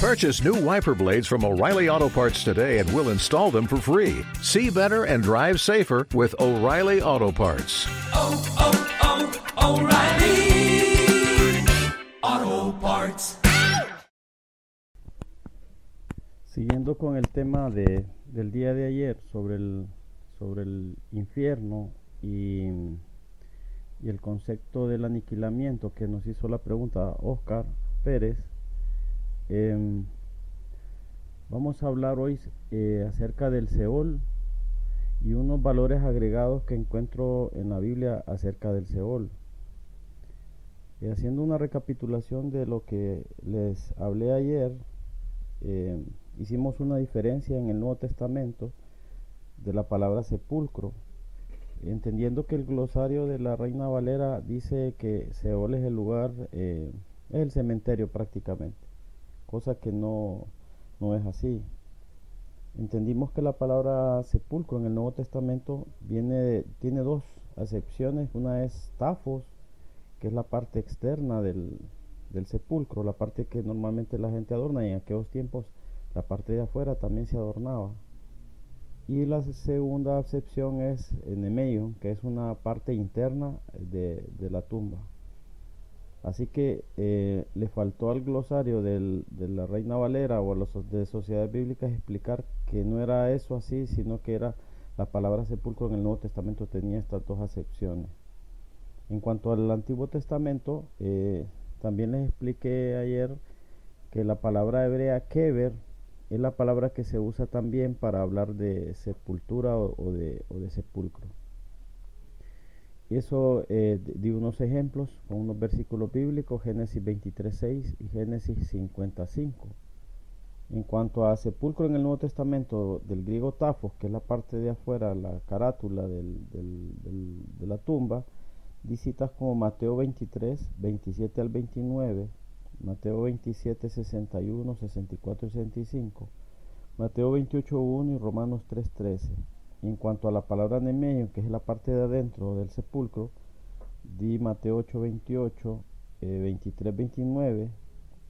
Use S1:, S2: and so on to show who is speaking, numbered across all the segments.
S1: Purchase new wiper blades from O'Reilly Auto Parts today and we'll install them for free. See better and drive safer with O'Reilly Auto Parts.
S2: oh, oh, O'Reilly Auto Parts.
S3: Siguiendo con el tema de, del día de ayer sobre el, sobre el infierno y, y el concepto del aniquilamiento que nos hizo la pregunta Oscar Pérez, em, vamos a hablar hoy eh, acerca del Seol y unos valores agregados que encuentro en la Biblia acerca del Seol. Eh, haciendo una recapitulación de lo que les hablé ayer, eh, hicimos una diferencia en el Nuevo Testamento de la palabra sepulcro, entendiendo que el glosario de la Reina Valera dice que Seol es el lugar, eh, es el cementerio prácticamente, cosa que no, no es así. Entendimos que la palabra sepulcro en el Nuevo Testamento viene tiene dos acepciones, una es tafos, que es la parte externa del, del sepulcro, la parte que normalmente la gente adorna y en aquellos tiempos la parte de afuera también se adornaba. Y la segunda acepción es enemeion, que es una parte interna de, de la tumba. Así que eh, le faltó al glosario de la Reina Valera o a los de sociedades bíblicas explicar que no era eso así, sino que era la palabra sepulcro en el Nuevo Testamento tenía estas dos acepciones. En cuanto al Antiguo Testamento, eh, también les expliqué ayer que la palabra hebrea kever es la palabra que se usa también para hablar de sepultura o de sepulcro. Y eso eh, di- unos ejemplos con unos versículos bíblicos, Génesis 23.6 y Génesis 55. En cuanto a sepulcro en el Nuevo Testamento, del griego tafos, que es la parte de afuera, la carátula del- de la tumba, di citas como Mateo 23, 27 al 29, Mateo 27, 61, 64 y 65, Mateo 28, 1 y Romanos 3, 13. En cuanto a la palabra nemeio, que es la parte de adentro del sepulcro, di Mateo 8, 28, eh, 23, 29,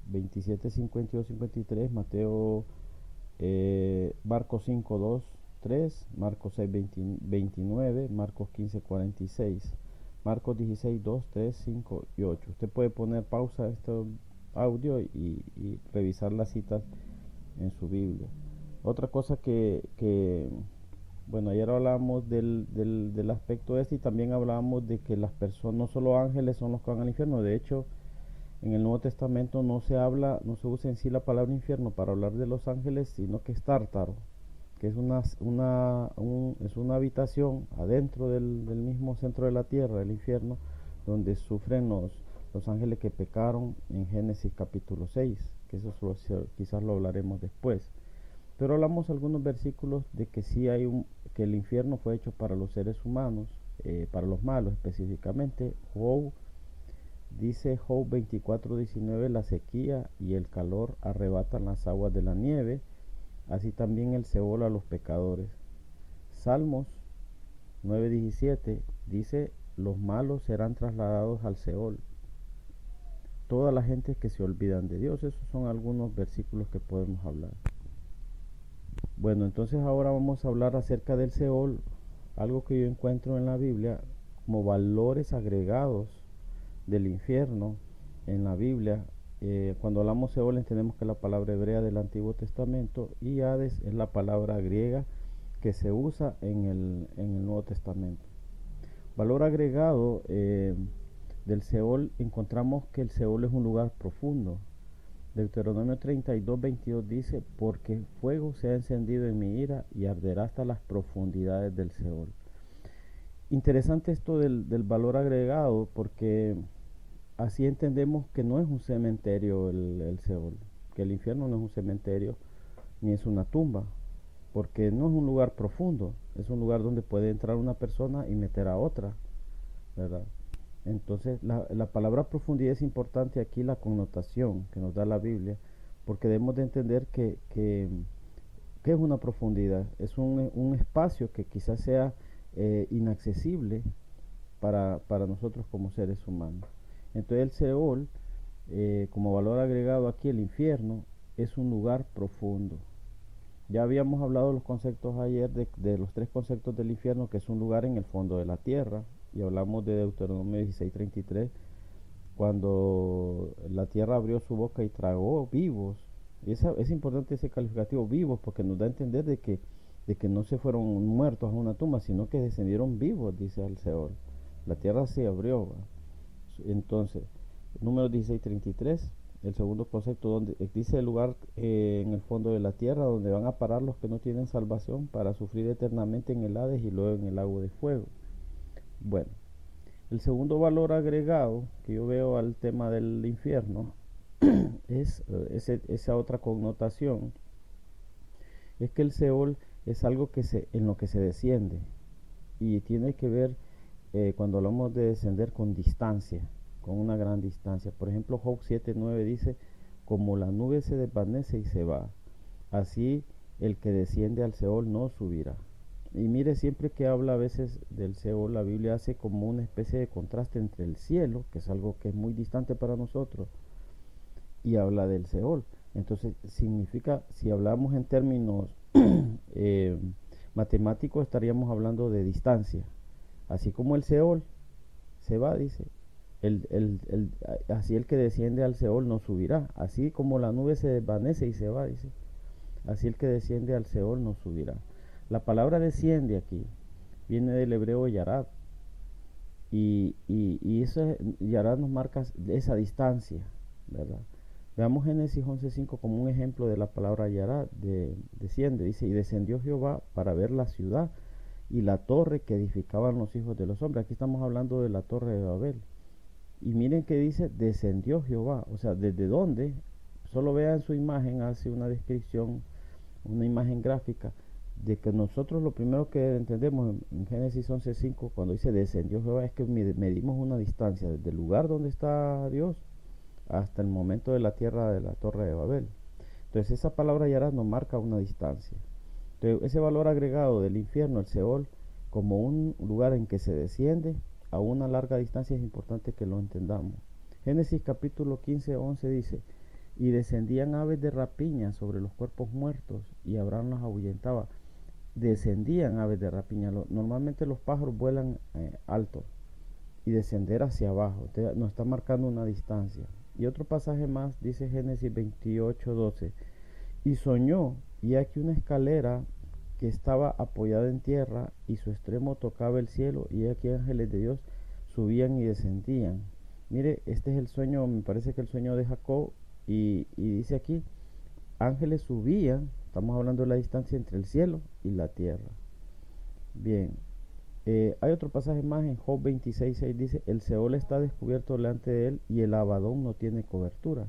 S3: 27, 52, 53, Mateo, eh, Marcos 5, 2, 3, Marcos 6, 20 29, Marcos 15, 46, Marcos 16, 2, 3, 5 y 8. Usted puede poner pausa a este audio y, y revisar las citas en su Biblia. Otra cosa que, que bueno, ayer hablábamos del, del, del aspecto este y también hablábamos de que las personas, no solo ángeles son los que van al infierno, de hecho, en el Nuevo Testamento no se habla, no se usa en sí la palabra infierno para hablar de los ángeles, sino que es tártaro, que es una, una, un- es una habitación adentro del, del mismo centro de la tierra, el infierno, donde sufren los, los ángeles que pecaron en Génesis capítulo 6, que eso quizás lo hablaremos después. Pero hablamos algunos versículos de que sí hay un, que el infierno fue hecho para los seres humanos, eh, para los malos específicamente. Job Dice Job 24:19, la sequía y el calor arrebatan las aguas de la nieve, así también el Seol a los pecadores. Salmos 9:17 dice, los malos serán trasladados al Seol. Toda la gente que se olvidan de Dios, esos son algunos versículos que podemos hablar. Bueno, entonces ahora vamos a hablar acerca del Seol, algo que yo encuentro en la Biblia como valores agregados del infierno en la Biblia. eh, cuando hablamos Seol entendemos que la palabra hebrea del Antiguo Testamento y Hades es la palabra griega que se usa en el, en el Nuevo Testamento. Valor agregado eh, del Seol encontramos que el Seol es un lugar profundo. Deuteronomio 32, 22 dice, porque fuego se ha encendido en mi ira y arderá hasta las profundidades del Seol. Interesante esto del, valor agregado porque así entendemos que no es un cementerio el, el Seol, que el infierno no es un cementerio ni es una tumba, porque no es un lugar profundo, es un lugar donde puede entrar una persona y meter a otra, ¿verdad? Entonces la, la palabra profundidad es importante aquí la connotación que nos da la Biblia, porque debemos de entender que, que, es una profundidad, es un, un espacio que quizás sea eh, inaccesible para, para nosotros como seres humanos. Entonces el Seol, eh, como valor agregado aquí, el infierno, es un lugar profundo. Ya habíamos hablado los conceptos ayer de, los tres conceptos del infierno, que es un lugar en el fondo de la tierra, y hablamos de Deuteronomio 16:33, cuando la tierra abrió su boca y tragó vivos. Esa, es importante ese calificativo vivos, porque nos da a entender de que, de que no se fueron muertos a una tumba, sino que descendieron vivos, dice el Seol. La tierra se abrió. Entonces, número 16:33 el segundo concepto, donde dice el lugar eh, en el fondo de la tierra donde van a parar los que no tienen salvación para sufrir eternamente en el Hades y luego en el lago de fuego. Bueno, el segundo valor agregado que yo veo al tema del infierno es eh, esa otra connotación, es que el Seol es algo que se, en lo que se desciende y tiene que ver eh, cuando hablamos de descender con distancia con una gran distancia. Por ejemplo, Job 7.9 dice, como la nube se desvanece y se va, así el que desciende al Seol no subirá. Y mire, siempre que habla a veces del Seol, la Biblia hace como una especie de contraste entre el cielo, que es algo que es muy distante para nosotros, y habla del Seol. Entonces, significa, si hablamos en términos eh, matemáticos, estaríamos hablando de distancia. Así como el Seol se va, dice, el, el, el, así el que desciende al Seol no subirá. Así como la nube se desvanece y se va, dice. Así el que desciende al Seol no subirá. La palabra desciende aquí viene del hebreo yarad. Y, y, y eso, yarad nos marca esa distancia, ¿verdad? Veamos Génesis 11.5 como un ejemplo de la palabra yarad, de, desciende. Dice, y descendió Jehová para ver la ciudad y la torre que edificaban los hijos de los hombres. Aquí estamos hablando de la torre de Babel. Y miren que dice, descendió Jehová. O sea, ¿desde dónde? Solo vean su imagen, hace una descripción, una imagen gráfica, de que nosotros lo primero que entendemos en, Génesis 11.5, cuando dice descendió Jehová, es que medimos una distancia desde el lugar donde está Dios hasta el momento de la tierra de la torre de Babel. Entonces esa palabra Yarad nos marca una distancia. Entonces ese valor agregado del infierno, el Seol, como un lugar en que se desciende, a una larga distancia es importante que lo entendamos. Génesis capítulo 15, 11 dice, y descendían aves de rapiña sobre los cuerpos muertos y Abraham los ahuyentaba. Descendían aves de rapiña. normalmente los pájaros vuelan eh, alto y descender hacia abajo. nos está marcando una distancia. Y otro pasaje más dice Génesis 28, 12. Y soñó, y aquí una escalera que estaba apoyada en tierra y su extremo tocaba el cielo y aquí ángeles de Dios subían y descendían. Mire, este es el sueño, me parece que el sueño de Jacob y, dice aquí, ángeles subían, estamos hablando de la distancia entre el cielo y la tierra. Bien, eh, hay otro pasaje más en Job 26, 6 dice, el Seol está descubierto delante de él y el Abadón no tiene cobertura.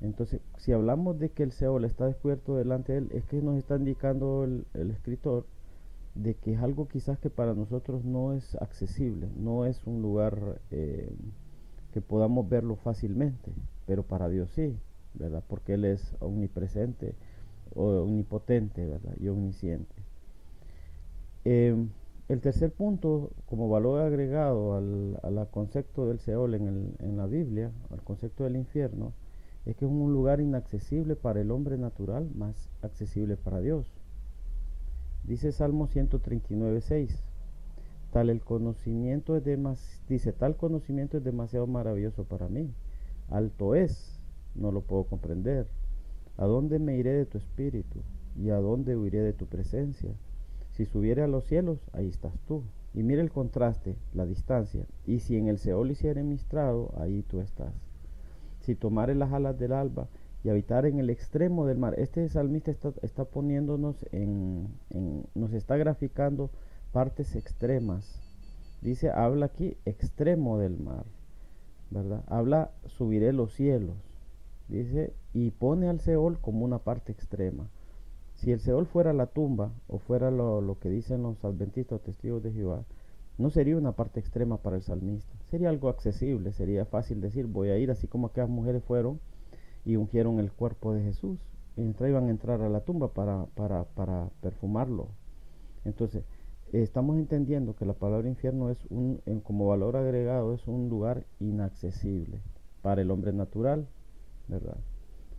S3: Entonces, si hablamos de que el Seol está descubierto delante de él, es que nos está indicando el, escritor de que es algo quizás que para nosotros no es accesible, no es un lugar eh, que podamos verlo fácilmente, pero para Dios sí, ¿verdad? Porque Él es omnipresente, omnipotente, ¿verdad? Y omnisciente. Em, el tercer punto, como valor agregado al, al concepto del Seol en, el, en la Biblia, al concepto del infierno, es que es un lugar inaccesible para el hombre natural, más accesible para Dios. Dice Salmo 139, 6. Tal el conocimiento es dice, tal conocimiento es demasiado maravilloso para mí. Alto es, no lo puedo comprender. ¿A dónde me iré de tu espíritu? ¿Y a dónde huiré de tu presencia? Si subiere a los cielos, ahí estás tú. Y mira el contraste, la distancia. Y si en el Seol hiciere mi ahí tú estás si tomare las alas del alba y habitar en el extremo del mar. Este salmista está, poniéndonos en, nos está graficando partes extremas. Dice, habla aquí extremo del mar, ¿verdad? Habla, subiré los cielos. Dice, y pone al Seol como una parte extrema. Si el Seol fuera la tumba, o fuera lo, lo que dicen los adventistas testigos de Jehová, no sería una parte extrema para el salmista, sería algo accesible, sería fácil decir, voy a ir así como aquellas mujeres fueron y ungieron el cuerpo de Jesús, y iban a entrar a la tumba para, para, para perfumarlo. Entonces, estamos entendiendo que la palabra infierno es un, como valor agregado, es un lugar inaccesible para el hombre natural, ¿verdad?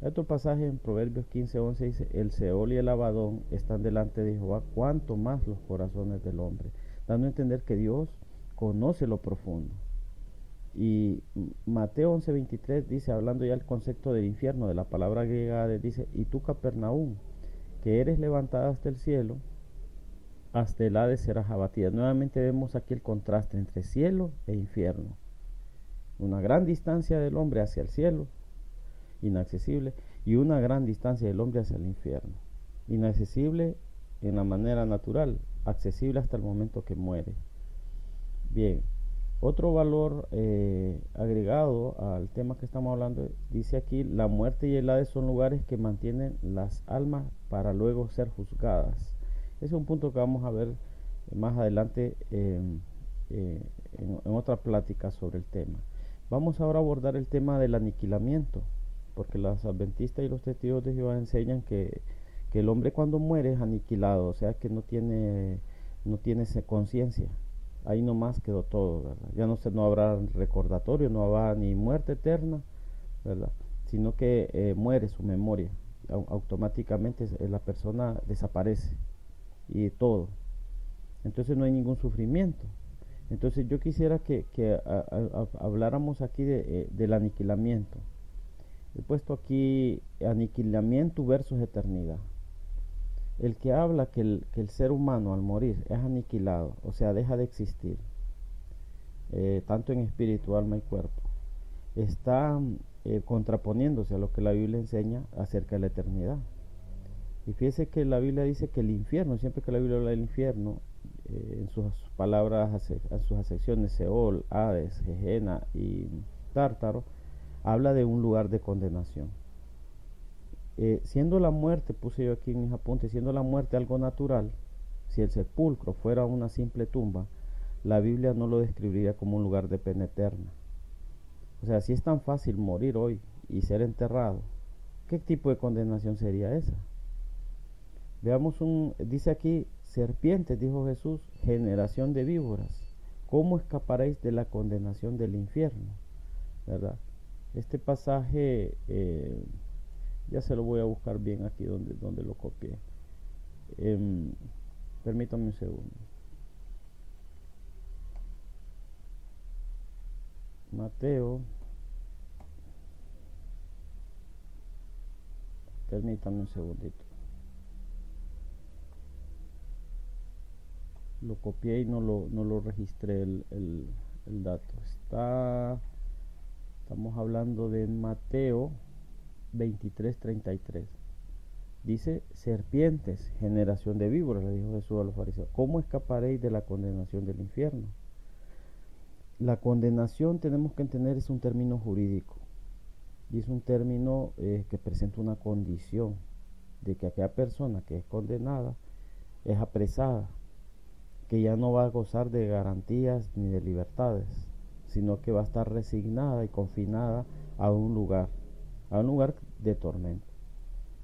S3: Otro pasaje en Proverbios 15, 11 dice, el Seol y el Abadón están delante de Jehová, cuanto más los corazones del hombre, dando a entender que Dios conoce lo profundo. Y Mateo 11, 23 dice, hablando ya del concepto del infierno, de la palabra griega, dice, y tú Capernaum, que eres levantada hasta el cielo, hasta el Hades serás abatida. Nuevamente vemos aquí el contraste entre cielo e infierno. Una gran distancia del hombre hacia el cielo inaccesible, y una gran distancia del hombre hacia el infierno. Inaccesible en la manera natural, accesible hasta el momento que muere. Bien, otro valor eh, agregado al tema que estamos hablando, dice aquí, la muerte y el Hades son lugares que mantienen las almas para luego ser juzgadas. Es un punto que vamos a ver más adelante eh, en, en otra plática sobre el tema. Vamos ahora a abordar el tema del aniquilamiento porque los adventistas y los testigos de Jehová enseñan que, el hombre cuando muere es aniquilado, o sea que no tiene, no tiene conciencia. Ahí nomás quedó todo, ¿verdad? Ya no, se, no habrá recordatorio, no habrá ni muerte eterna, ¿verdad? Sino que eh, muere su memoria. Automáticamente la persona desaparece y todo. Entonces no hay ningún sufrimiento. Entonces yo quisiera que, habláramos aquí de, eh, del aniquilamiento. He puesto aquí aniquilamiento versus eternidad. El que habla que el, ser humano al morir es aniquilado, o sea, deja de existir, eh, tanto en espíritu, alma y cuerpo, está eh, contraponiéndose a lo que la Biblia enseña acerca de la eternidad. Y fíjese que la Biblia dice que el infierno, siempre que la Biblia habla del infierno, eh, en sus palabras, en sus acepciones, Seol, Hades, Gehenna y Tártaro, habla de un lugar de condenación. Eh, siendo la muerte, puse yo aquí en mis apuntes, siendo la muerte algo natural, si el sepulcro fuera una simple tumba, la Biblia no lo describiría como un lugar de pena eterna. O sea, si es tan fácil morir hoy y ser enterrado, ¿qué tipo de condenación sería esa? Veamos un, dice aquí, serpientes, dijo Jesús, generación de víboras, ¿cómo escaparéis de la condenación del infierno? ¿Verdad? Este pasaje, eh, ya se lo voy a buscar bien aquí donde, donde lo copié. Eh, permítame un segundo. Mateo. Permítame un segundito. Lo copié y no lo, no lo registré el, el dato. Está Estamos hablando de Mateo 23:33. Dice, serpientes, generación de víboras, le dijo Jesús a los fariseos, ¿cómo escaparéis de la condenación del infierno? La condenación tenemos que entender es un término jurídico y es un término eh, que presenta una condición de que aquella persona que es condenada es apresada, que ya no va a gozar de garantías ni de libertades, sino que va a estar resignada y confinada a un lugar, a un lugar de tormento.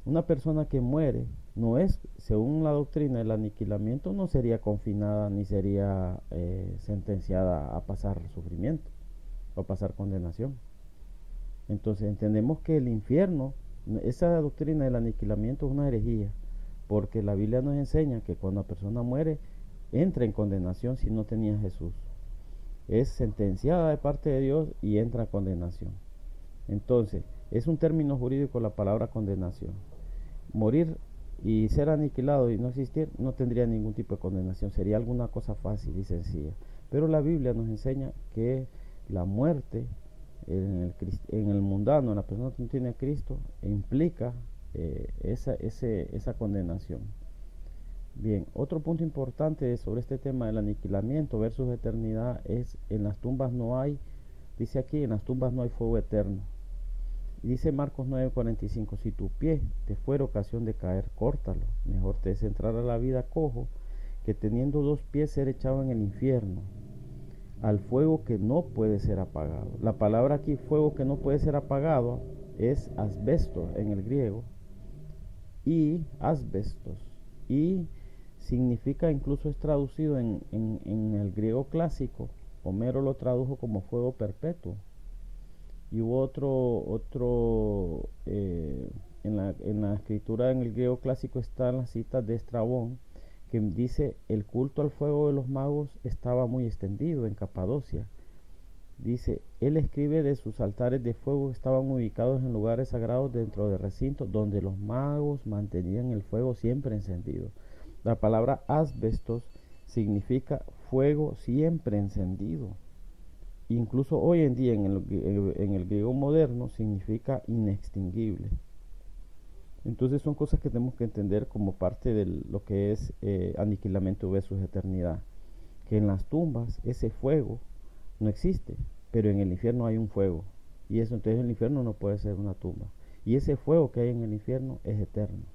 S3: Una persona que muere no es, según la doctrina del aniquilamiento, no sería confinada ni sería eh, sentenciada a pasar sufrimiento o pasar condenación. Entonces entendemos que el infierno, esa doctrina del aniquilamiento es una herejía, porque la Biblia nos enseña que cuando la persona muere, entra en condenación si no tenía Jesús es sentenciada de parte de Dios y entra a condenación. Entonces, es un término jurídico la palabra condenación. Morir y ser aniquilado y no existir no tendría ningún tipo de condenación, sería alguna cosa fácil y sencilla. Pero la Biblia nos enseña que la muerte en el, mundano, en la persona que no tiene a Cristo, implica eh, esa, esa condenación. Bien, otro punto importante sobre este tema del aniquilamiento versus eternidad es en las tumbas no hay, dice aquí, en las tumbas no hay fuego eterno. dice Marcos 9:45, si tu pie te fuera ocasión de caer, córtalo. Mejor te es entrar a la vida cojo que teniendo dos pies ser echado en el infierno, al fuego que no puede ser apagado. La palabra aquí, fuego que no puede ser apagado, es asbesto en el griego y asbestos. Y significa, incluso es traducido en, el griego clásico, Homero lo tradujo como fuego perpetuo. Y hubo otro, otro eh, en la escritura en el griego clásico están las citas de Estrabón, que dice el culto al fuego de los magos estaba muy extendido en Capadocia. Dice, él escribe de sus altares de fuego estaban ubicados en lugares sagrados dentro de recintos donde los magos mantenían el fuego siempre encendido. La palabra asbestos significa fuego siempre encendido. Incluso hoy en día en el, en el griego moderno significa inextinguible. Entonces son cosas que tenemos que entender como parte de lo que es eh, aniquilamiento versus eternidad. Que en las tumbas ese fuego no existe, pero en el infierno hay un fuego. Y eso entonces el infierno no puede ser una tumba. Y ese fuego que hay en el infierno es eterno.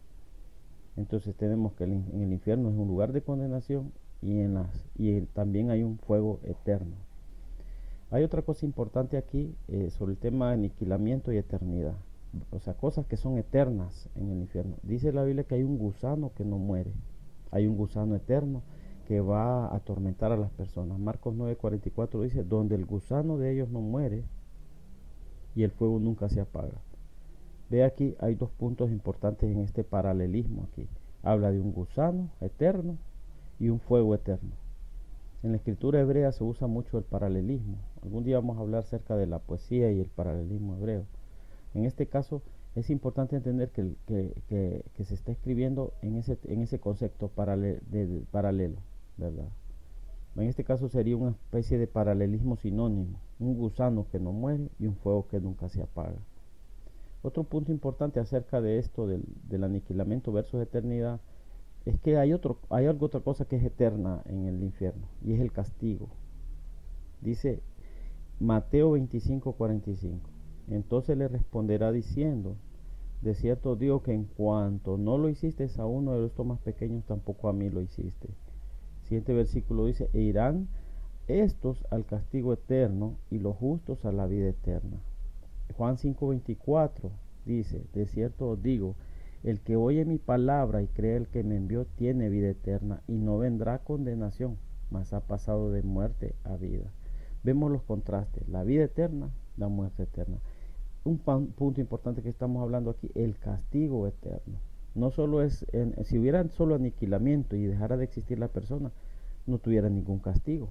S3: Entonces tenemos que en el infierno es un lugar de condenación y, en y también hay un fuego eterno. Hay otra cosa importante aquí eh, sobre el tema de aniquilamiento y eternidad o sea, cosas que son eternas en el infierno. Dice la Biblia que hay un gusano que no muere, hay un gusano eterno que va a atormentar a las personas. Marcos 9:44 dice, donde el gusano de ellos no muere y el fuego nunca se apaga. Ve aquí, hay dos puntos importantes en este paralelismo aquí. Habla de un gusano eterno y un fuego eterno. En la escritura hebrea se usa mucho el paralelismo. Algún día vamos a hablar acerca de la poesía y el paralelismo hebreo. En este caso es importante entender que, se está escribiendo en ese, concepto de, paralelo, ¿verdad? En este caso sería una especie de paralelismo sinónimo, un gusano que no muere y un fuego que nunca se apaga. Otro punto importante acerca de esto del, aniquilamiento versus eternidad es que hay, otro, hay algo, otra cosa que es eterna en el infierno y es el castigo. Dice Mateo 25, 45. Entonces le responderá diciendo, de cierto digo que en cuanto no lo hiciste a uno de estos más pequeños, tampoco a mí lo hiciste. Siguiente versículo dice, e irán estos al castigo eterno y los justos a la vida eterna. Juan 5:24 dice, de cierto os digo, el que oye mi palabra y cree el que me envió tiene vida eterna y no vendrá condenación, mas ha pasado de muerte a vida. Vemos los contrastes, la vida eterna, la muerte eterna un punto importante que estamos hablando aquí, el castigo eterno. No solo es, si hubiera solo aniquilamiento y dejara de existir la persona, no tuviera ningún castigo.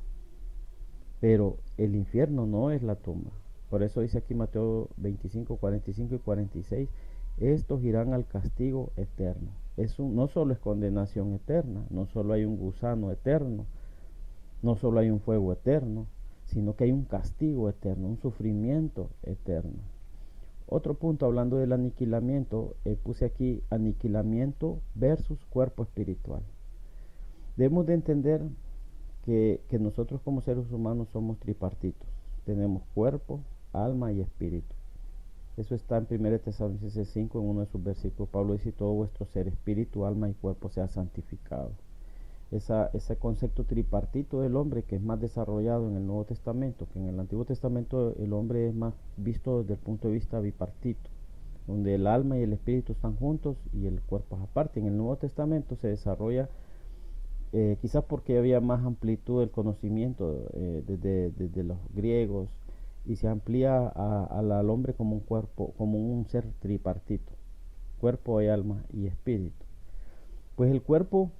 S3: Pero el infierno no es la tumba. Por eso dice aquí Mateo 25, 45 y 46, estos irán al castigo eterno. Eso no solo es condenación eterna, no solo hay un gusano eterno, no solo hay un fuego eterno, sino que hay un castigo eterno, un sufrimiento eterno. Otro punto hablando del aniquilamiento, eh, puse aquí aniquilamiento versus cuerpo espiritual. Debemos de entender que, nosotros como seres humanos somos tripartitos. Tenemos cuerpo, alma y espíritu. Eso está en 1 Tesalonicenses 5 en uno de sus versículos. Pablo dice, todo vuestro ser, espíritu, alma y cuerpo sea santificado ese concepto tripartito del hombre que es más desarrollado en el Nuevo Testamento, que en el Antiguo Testamento el hombre es más visto desde el punto de vista bipartito, donde el alma y el espíritu están juntos y el cuerpo es aparte. En el Nuevo Testamento se desarrolla eh, quizás porque había más amplitud del conocimiento eh, desde, los griegos y se amplía al hombre como un cuerpo, como un ser tripartito, cuerpo y alma y espíritu. Pues el cuerpo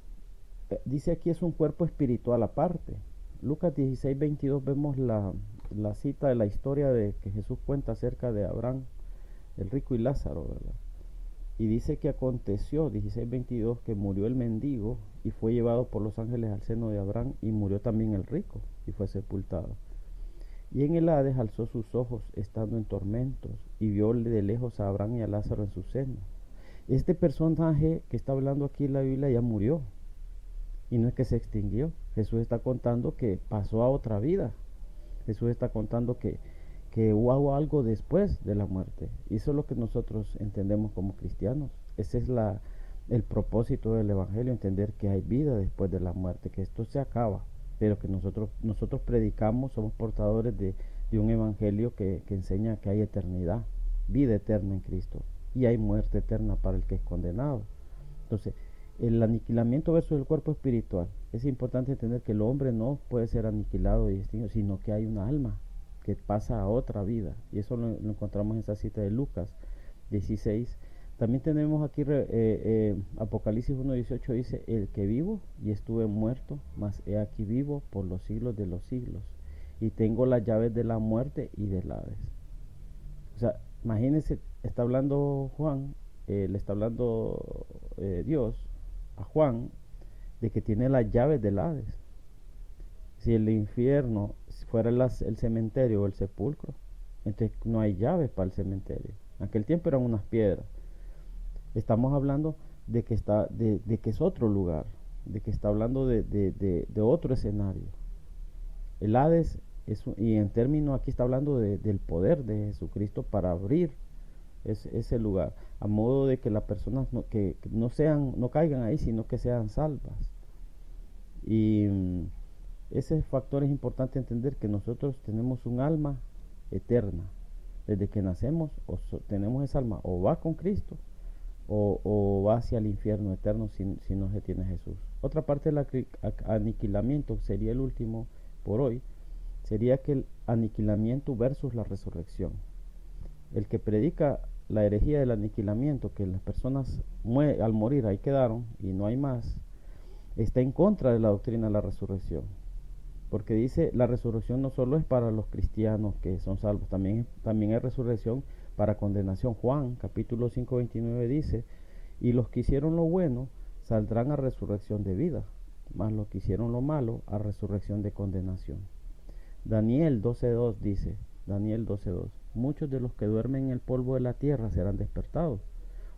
S3: eh, dice aquí es un cuerpo espiritual aparte. Lucas 16, 22 vemos la, cita de la historia de que Jesús cuenta acerca de Abraham, el rico y Lázaro, ¿verdad? Y dice que aconteció, 16, 22, que murió el mendigo y fue llevado por los ángeles al seno de Abraham y murió también el rico y fue sepultado. Y en el Hades alzó sus ojos estando en tormentos y vio de lejos a Abraham y a Lázaro en su seno. Este personaje que está hablando aquí en la Biblia ya murió, y no es que se extinguió. Jesús está contando que pasó a otra vida. Jesús está contando que, que hubo algo después de la muerte. Y eso es lo que nosotros entendemos como cristianos. Ese es la, el propósito del Evangelio, entender que hay vida después de la muerte, que esto se acaba, pero que nosotros, nosotros predicamos, somos portadores de, de un Evangelio que, que enseña que hay eternidad, vida eterna en Cristo, y hay muerte eterna para el que es condenado. Entonces, el aniquilamiento versus el cuerpo espiritual. Es importante entender que el hombre no puede ser aniquilado y extinguido, sino que hay una alma que pasa a otra vida. Y eso lo, encontramos en esa cita de Lucas 16, También tenemos aquí eh, eh, Apocalipsis 1.18 dice, el que vivo y estuve muerto, mas he aquí vivo por los siglos de los siglos y tengo las llaves de la muerte y del Hades. O sea, imagínense, está hablando Juan, eh, le está hablando Dios a Juan de que tiene las llaves del Hades. Si el infierno fuera el cementerio o el sepulcro, entonces no hay llaves para el cementerio. En aquel tiempo eran unas piedras. Estamos hablando de que, está, de, que es otro lugar, de que está hablando de, de otro escenario. El Hades, es, y en términos aquí está hablando del poder de Jesucristo para abrir ese lugar, a modo de que las personas no, que, no sean, no caigan ahí, sino que sean salvas. Y mm, ese factor es importante entender que nosotros tenemos un alma eterna. Desde que nacemos o tenemos esa alma o va con Cristo o, va hacia el infierno eterno si, no se tiene Jesús. Otra parte del aniquilamiento sería el último por hoy, sería que el aniquilamiento versus la resurrección. El que predica la herejía del aniquilamiento, que las personas al morir ahí quedaron y no hay más, está en contra de la doctrina de la resurrección. Porque dice, la resurrección no solo es para los cristianos que son salvos, también, también hay resurrección para condenación. Juan capítulo 5, 29 dice, y los que hicieron lo bueno saldrán a resurrección de vida, mas los que hicieron lo malo a resurrección de condenación. Daniel 12.2 dice, Daniel 12.2, muchos de los que duermen en el polvo de la tierra serán despertados,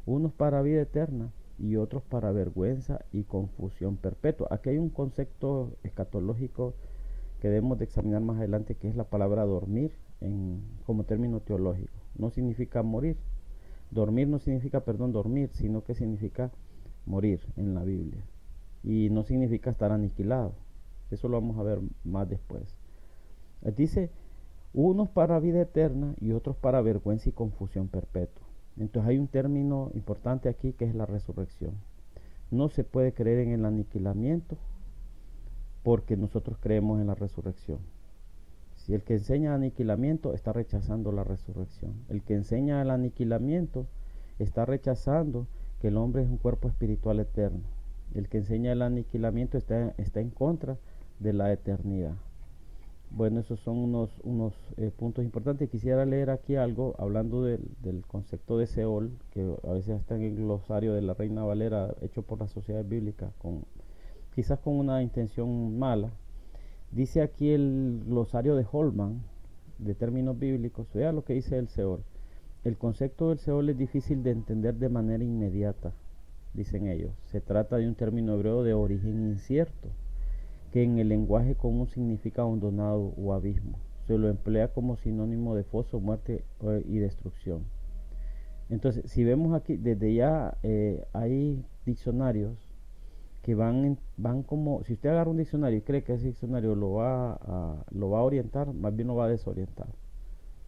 S3: unos para vida eterna y otros para vergüenza y confusión perpetua. Aquí hay un concepto escatológico que debemos de examinar más adelante, que es la palabra dormir en, como término teológico. No significa morir. Dormir no significa, perdón, dormir, sino que significa morir en la Biblia. Y no significa estar aniquilado. Eso lo vamos a ver más después. Dice, unos para vida eterna y otros para vergüenza y confusión perpetua. Entonces hay un término importante aquí que es la resurrección. No se puede creer en el aniquilamiento porque nosotros creemos en la resurrección. Si el que enseña aniquilamiento está rechazando la resurrección. El que enseña el aniquilamiento está rechazando que el hombre es un cuerpo espiritual eterno. El que enseña el aniquilamiento está, está en contra de la eternidad. Bueno, esos son unos, unos eh, puntos importantes. Quisiera leer aquí algo hablando del, concepto de Seol, que a veces está en el glosario de la Reina Valera hecho por la Sociedad Bíblica con quizás con una intención mala. Dice aquí el glosario de Holman, de términos bíblicos, vea lo que dice el Seol. El concepto del Seol es difícil de entender de manera inmediata, dicen ellos. Se trata de un término hebreo de origen incierto, que en el lenguaje común significa abandonado o abismo. Se lo emplea como sinónimo de foso, muerte eh, y destrucción. Entonces, si vemos aquí, desde ya eh, hay diccionarios que van, van como, si usted agarra un diccionario y cree que ese diccionario lo va, a, lo va a orientar, más bien lo va a desorientar.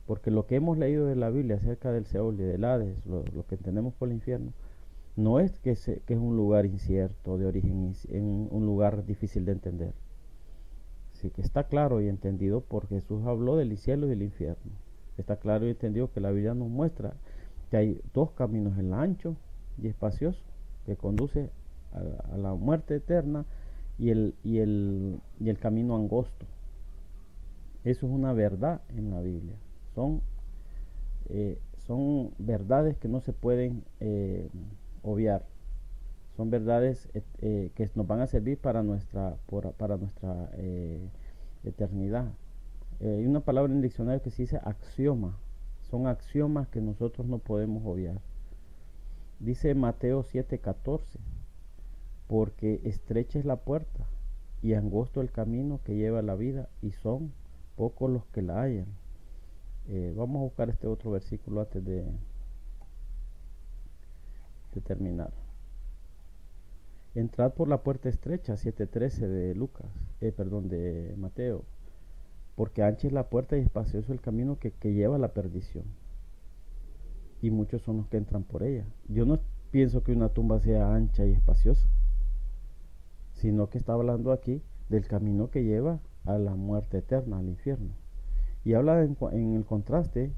S3: Porque lo que hemos leído de la Biblia acerca del Seol y del Hades, lo, que entendemos por el infierno, no es que, que es un lugar incierto, de origen, en un lugar difícil de entender. Sí que está claro y entendido porque Jesús habló del cielo y del infierno. Está claro y entendido que la Biblia nos muestra que hay dos caminos, el ancho y espacioso, que conduce a, la muerte eterna y el, y, el, y el camino angosto. Eso es una verdad en la Biblia. Son, eh, son verdades que no se pueden eh, obviar. Son verdades eh, que nos van a servir para nuestra, para nuestra eternidad. hay una palabra en el diccionario que se dice axioma. Son axiomas que nosotros no podemos obviar. Dice Mateo 7:14 porque estrecha es la puerta y angosto el camino que lleva la vida y son pocos los que la hallan. Eh, vamos a buscar este otro versículo antes de, de terminar. Entrad por la puerta estrecha, 7.13 de Lucas, eh, perdón, de Mateo, porque ancha es la puerta y espacioso el camino que, que lleva a la perdición. Y muchos son los que entran por ella. Yo no pienso que una tumba sea ancha y espaciosa sino que está hablando aquí del camino que lleva a la muerte eterna, al infierno. Y habla en, el contraste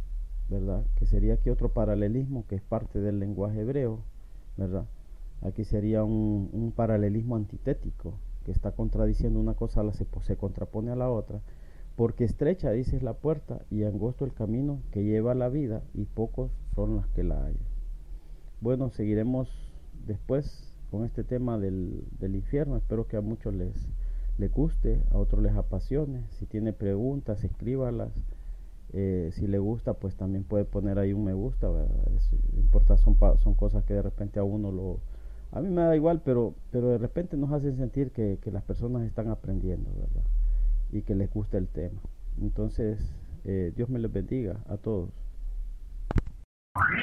S3: ¿verdad? Que sería aquí otro paralelismo que es parte del lenguaje hebreo, ¿verdad? Aquí sería un, paralelismo antitético que está contradiciendo una cosa, la se, se contrapone a la otra, porque estrecha, dice, la puerta y angosto el camino que lleva a la vida y pocos son las que la hay. Bueno, seguiremos después con este tema del, del infierno. Espero que a muchos les, les guste, a otros les apasione. Si tiene preguntas, escríbalas. Eh, si le gusta, pues también puede poner ahí un me gusta. Es, importa, son, son cosas que de repente a uno lo... A mí me da igual, pero, pero de repente nos hacen sentir que, que las personas están aprendiendo, ¿verdad? Y que les gusta el tema. Entonces, eh, Dios me les bendiga a todos.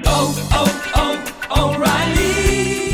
S2: Oh, oh, oh.